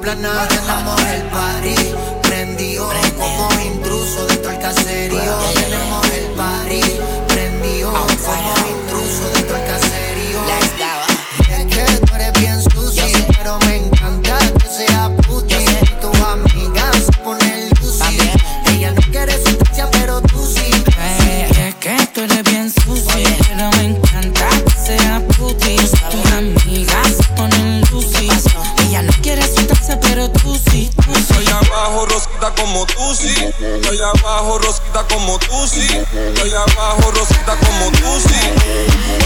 plana. rosita como tú sí. Estoy abajo, rosita como tú sí. Estoy abajo, rosita como tú sí.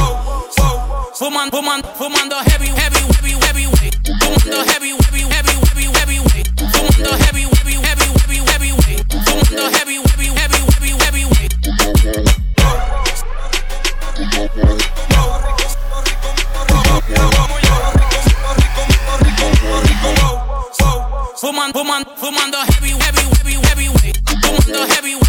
Oh, oh. Fuman, fumando heavy, heavy, heavy, heavy, weight. Fumando heavy, heavy, heavy, heavy, heavy, weight. Fumando heavy, heavy, heavy, heavy, heavy, weight. Fumando heavy, heavy, heavy, heavy, heavy, weight. fumando, fumando, fumando heavy, heavy, heavy, heavyweight. Fumando heavy.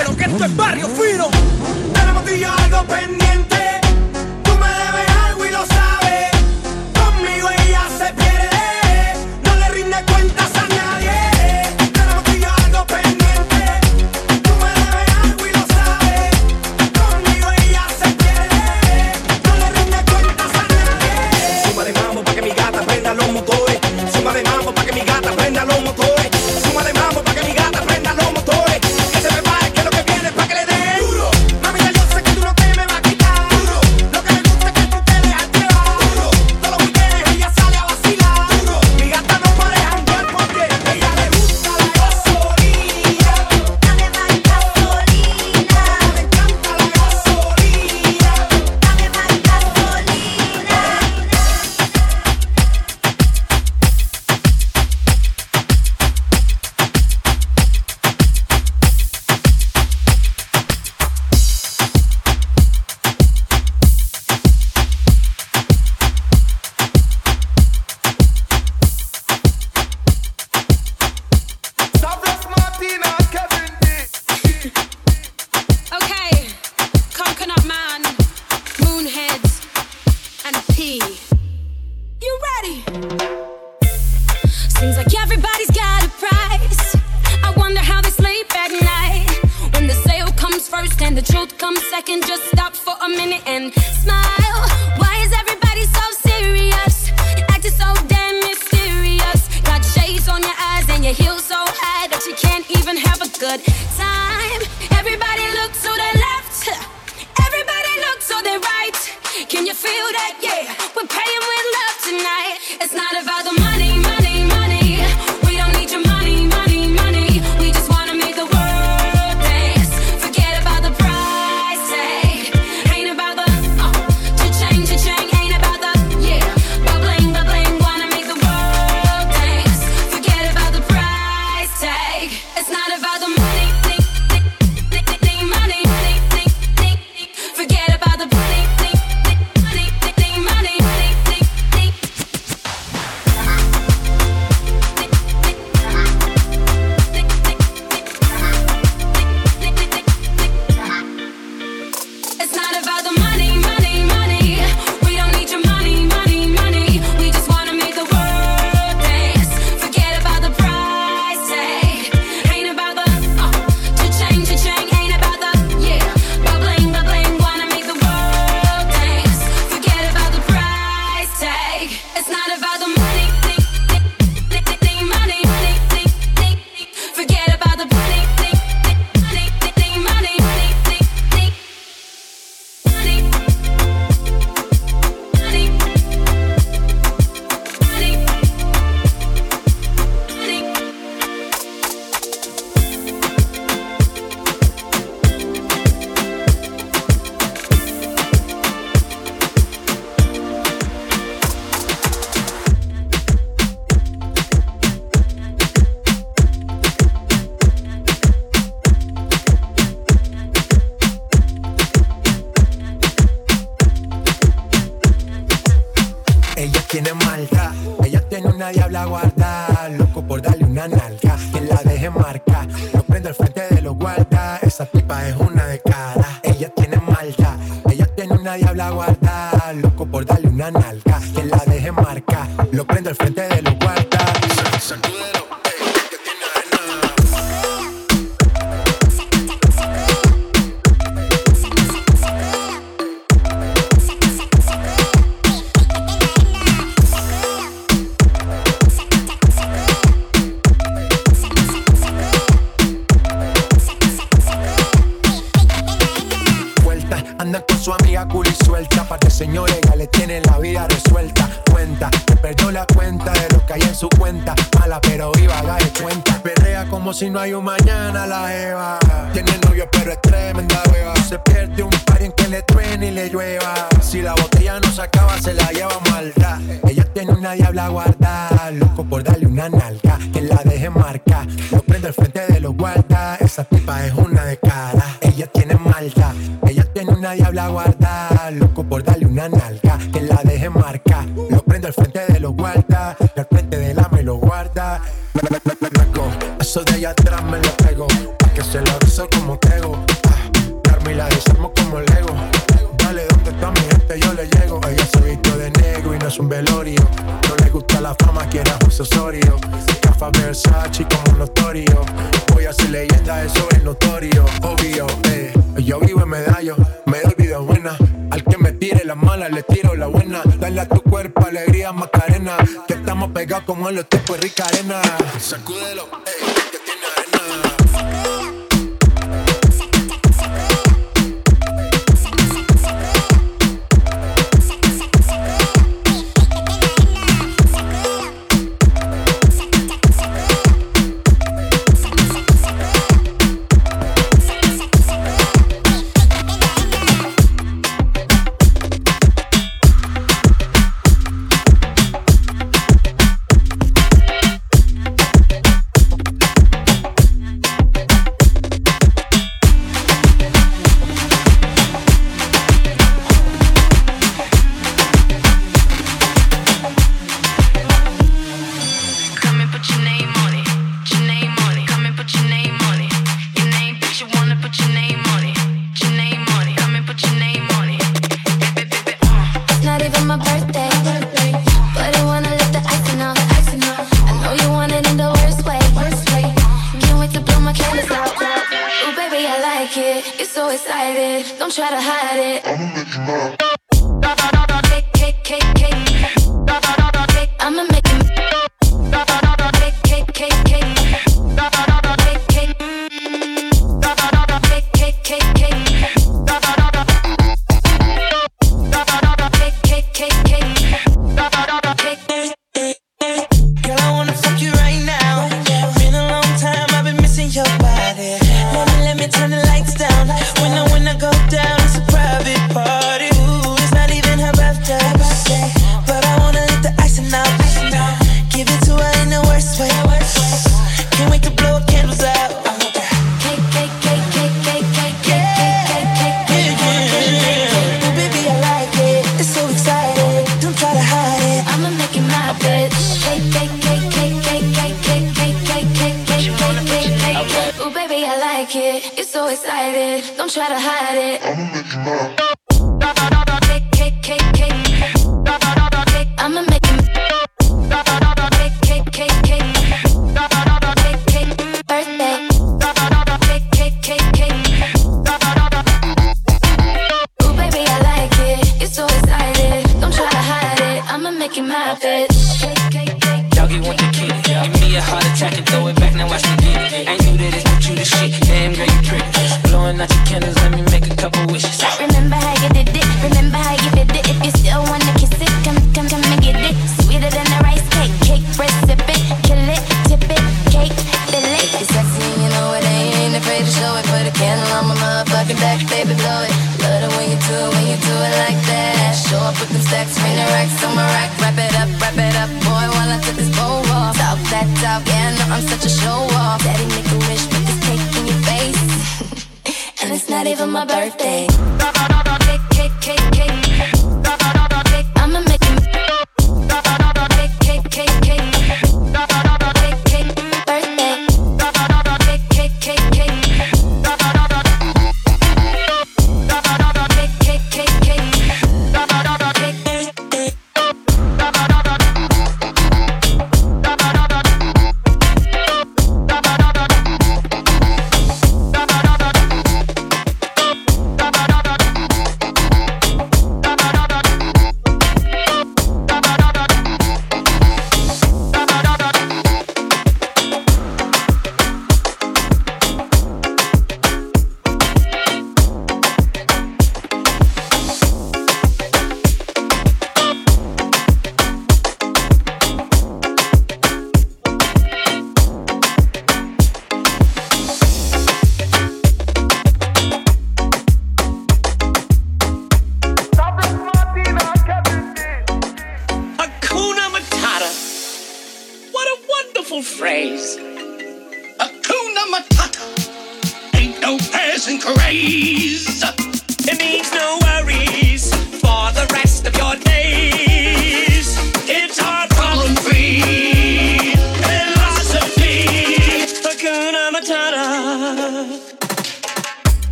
pero que esto es barrio fino. Tenemos algo pendiente. Tiene maldad, ella tiene una diabla guarda, loco por darle una nalga, que la deje marca, lo prendo al frente de los guardas, esa tipa es una de cara, ella tiene maldad, ella tiene una diabla guarda, loco por darle una nalga, que la deje marca, lo prendo al frente de los guardas, si no hay un mañana la Eva. Tiene novio pero es tremenda hueva. Se pierde un par en que le truene y le llueva. Si la botella no se acaba, se la lleva maldad. Ella tiene una diabla guarda. Loco por darle una nalga. Que la deje marca. Lo prende al frente de los guardas. Esa tipa es una de cara. Ella tiene maldad. Ella tiene una diabla guarda. Loco por darle una nalga. Que la deje marca. Lo prende al frente de los guardas. Al frente de la me lo guarda. Eso de allá atrás me lo pego. Que se lo beso como tego. Ah, y la desarmo como Lego. Dale, ¿dónde está mi gente? Yo le llego. Ella se vistió de negro y no es un velorio. No le gusta la fama, quiere José Osorio. Cafa Versace como notorio. Voy a ser leyenda, eso es notorio. Obvio, eh. Yo vivo en medallo, me doy vida buena. Al que me tire la mala, le tiro la buena. Dale a tu cuerpo alegría, Macarena. Que estamos pegados como en los tiempos de rica arena. Sacúdelo, eh, que tiene arena.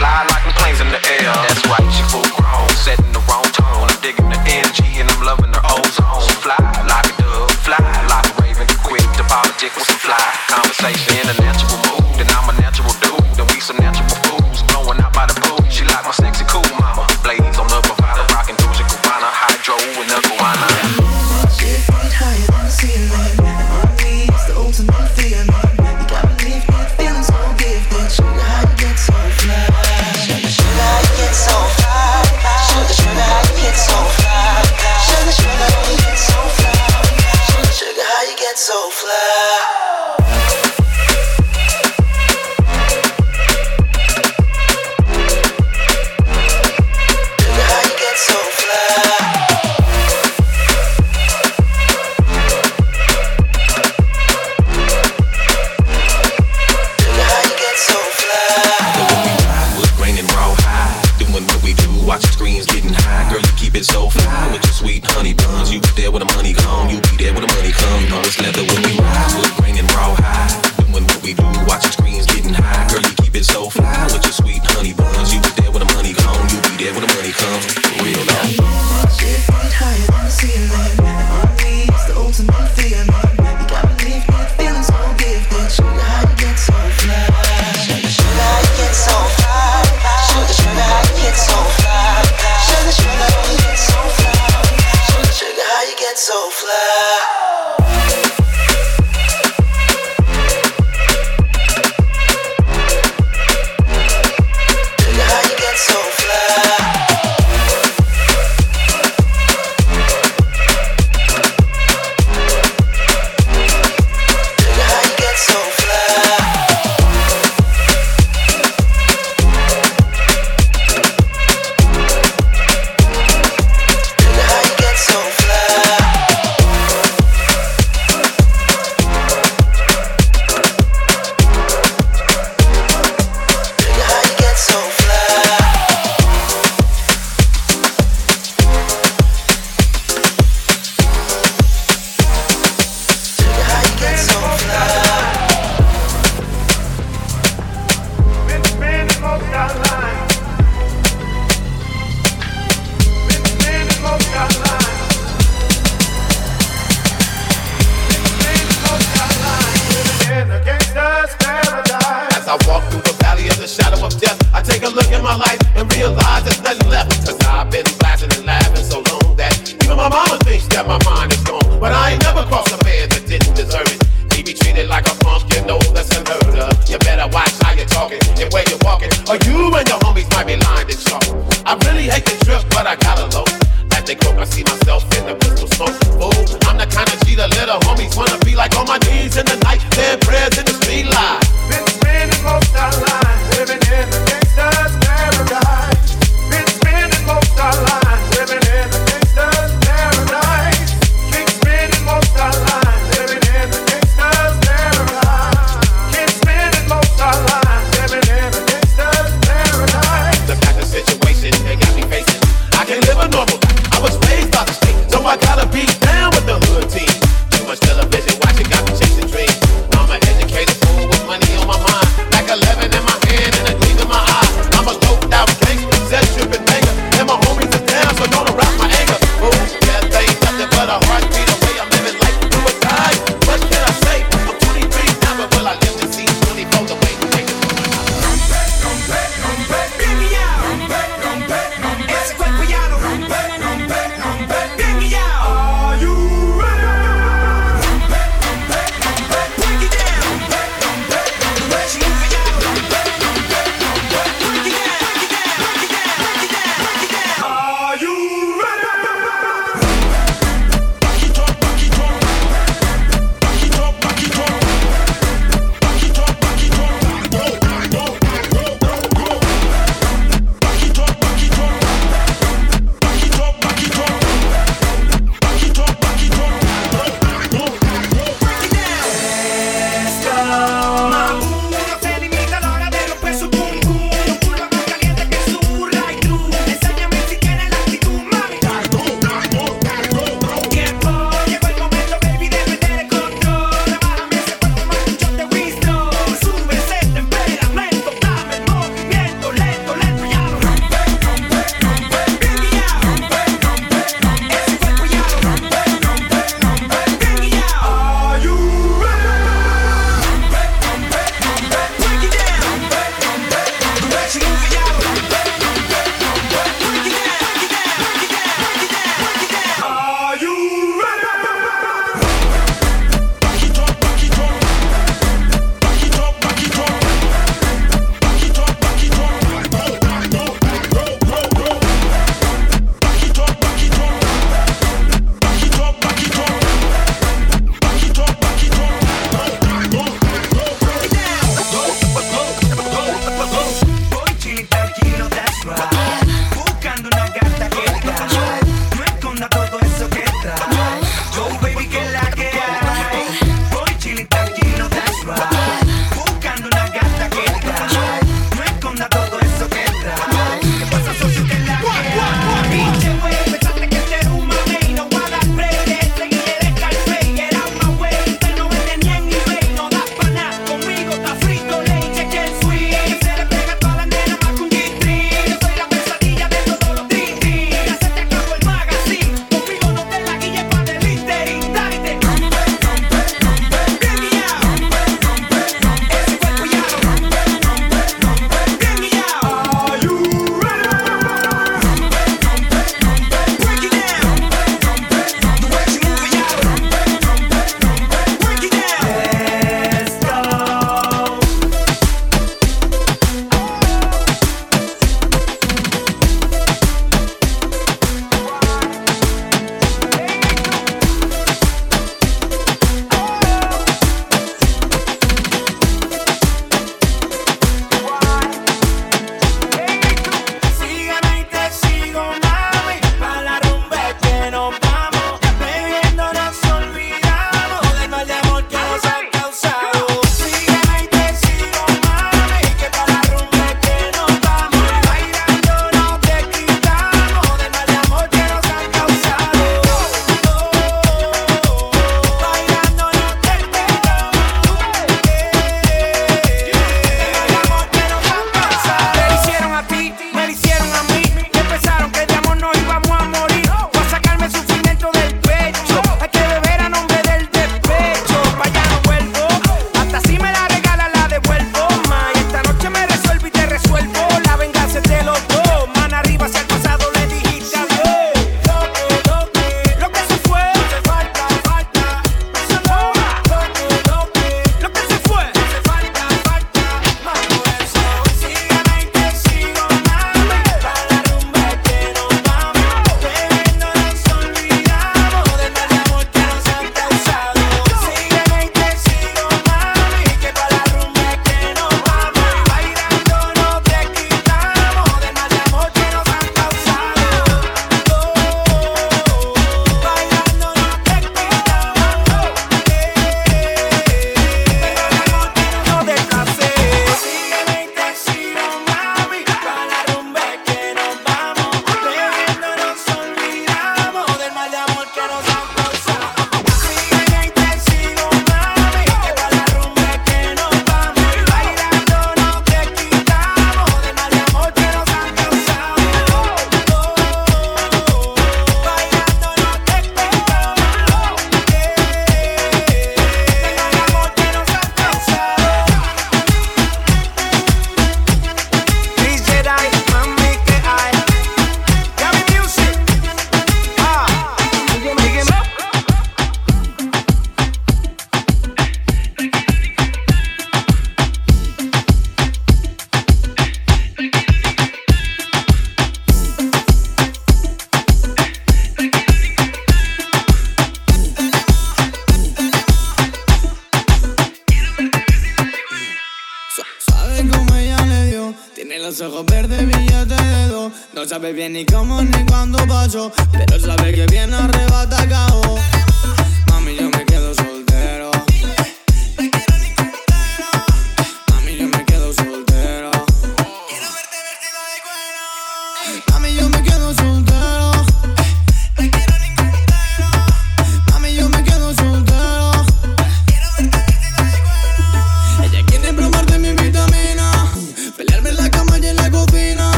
Fly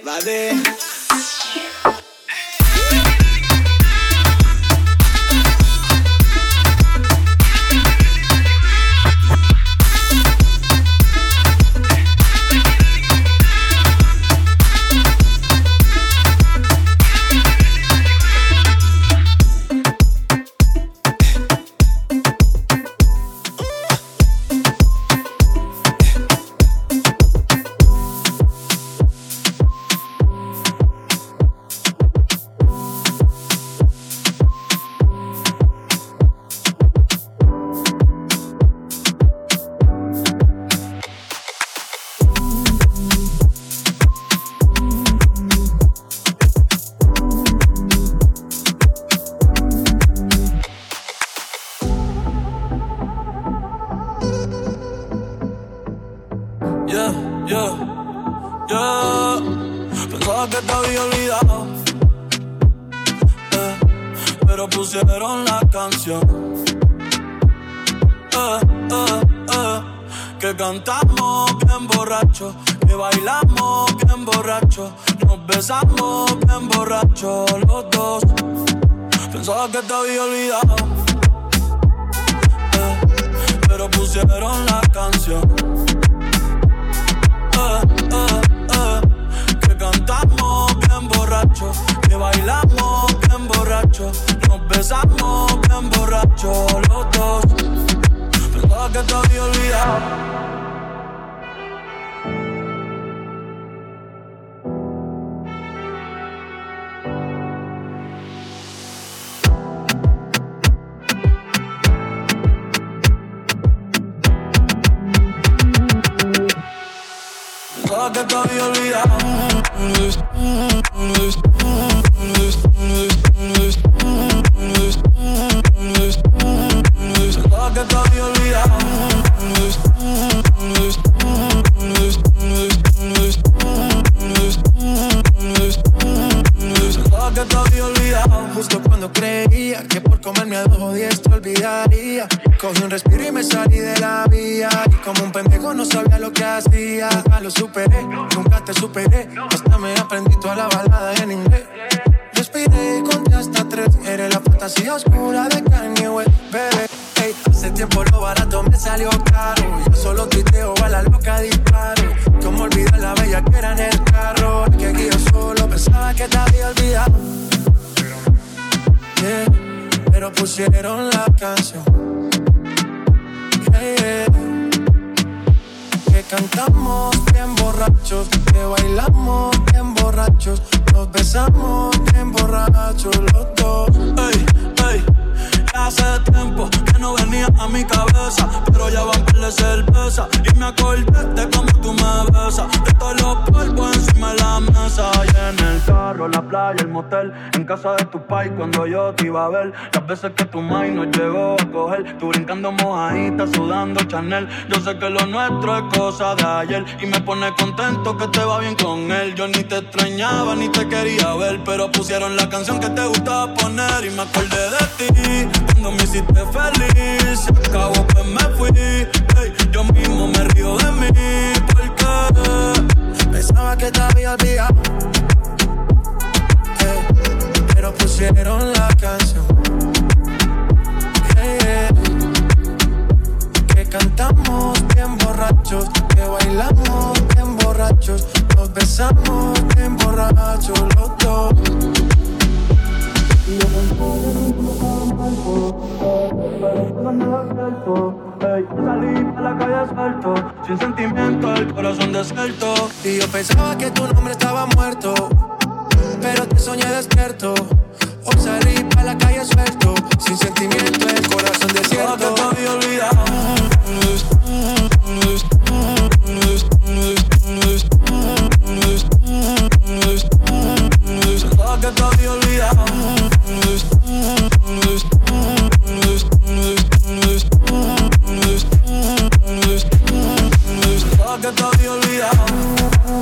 va a. Eh, pero pusieron la canción. Eh, eh, que cantamos bien borracho, que bailamos bien borracho, nos besamos bien borrachos los dos. Pensaba que te había olvidado te había olvidado. hicieron a mi cabeza, pero ya van a de cerveza. Y me acordé de cómo tú me besas, de todos los polvos encima de la mesa. Y en el carro, la playa, el motel, en casa de tu pai cuando yo te iba a ver, las veces que tu mai nos llegó a coger, tú brincando mojadita, sudando Chanel, yo sé que lo nuestro es cosa de ayer y me pone contento que te va bien con él, yo ni te extrañaba ni te quería ver, pero pusieron la canción que te gustaba poner. Y me acordé de ti cuando me hiciste feliz. Se acabó que me fui, yo mismo me río de mí porque pensaba que te había olvidado. pero pusieron la canción. Que cantamos bien borrachos, que bailamos bien borrachos, nos besamos bien borrachos los dos. Salí a la calle suelto, sin sentimiento, el corazón desierto. Y yo pensaba que tu nombre estaba muerto, pero te soñé despierto. Hoy salí a la calle suelto, sin sentimiento, el corazón desierto. que te había olvidado. que te había olvidado. que.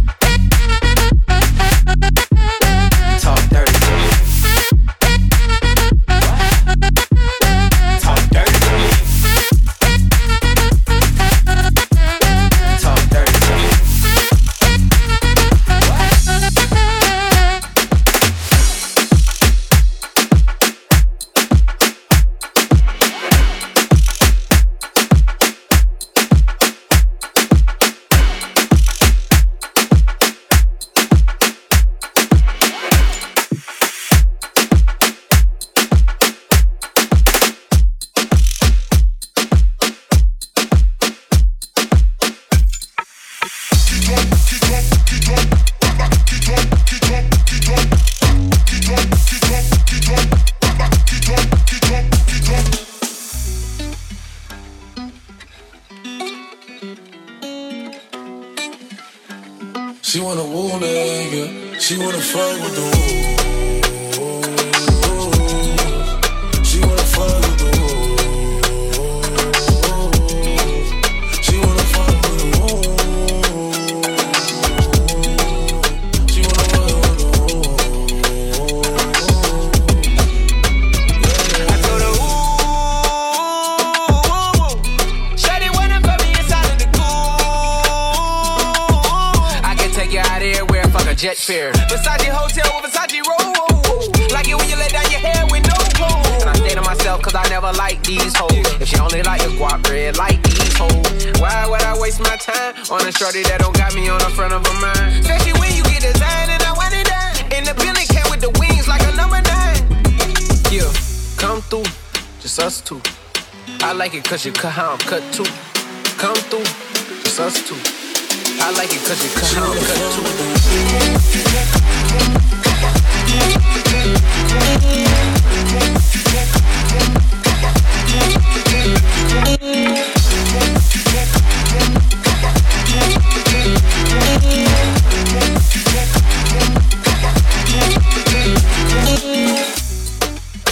I like it cause you cut how I'm cut too. Come through, just us two. I like it cause you cut how I'm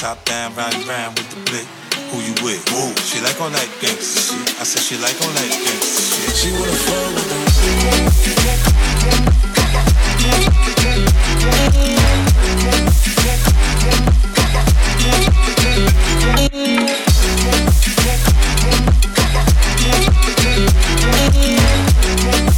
Top down, riding round with the blick. Who you with? Woo. She like all that gangsta shit. I said she like all that gangsta shit. She wanna fuck with Sherman,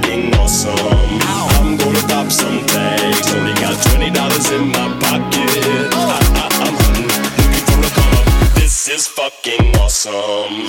fucking awesome. I'm gonna pop some tags. Only got twenty dollars in my pocket. I, I, I'm looking for a up. This is fucking awesome.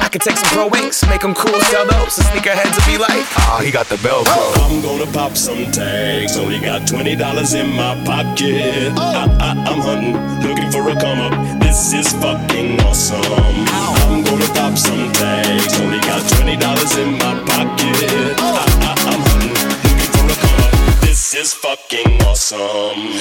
I could take some pro wings, make them cool, sell those. The sneakerheads will be like, ah, he got the Velcro. I'm gonna pop some tags. Only got twenty dollars in my pocket. I, I, I'm hunting, looking for a come up. This is fucking awesome. I'm gonna pop some tags. Only got twenty dollars in my pocket. I, I, I'm hunting, looking for a come up. This is fucking awesome.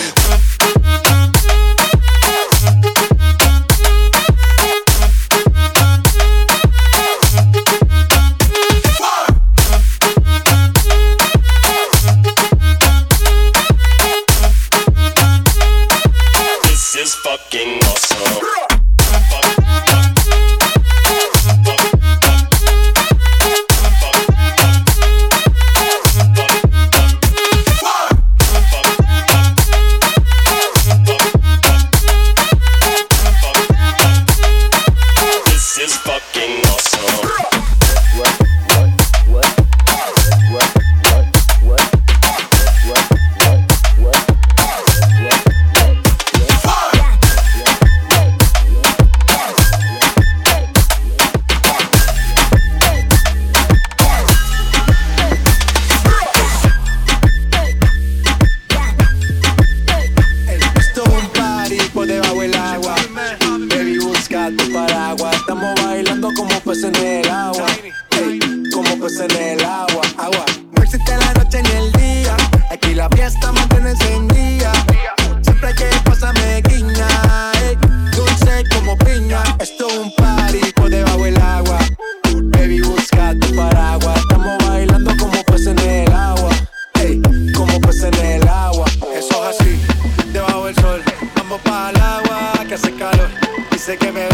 Dice que me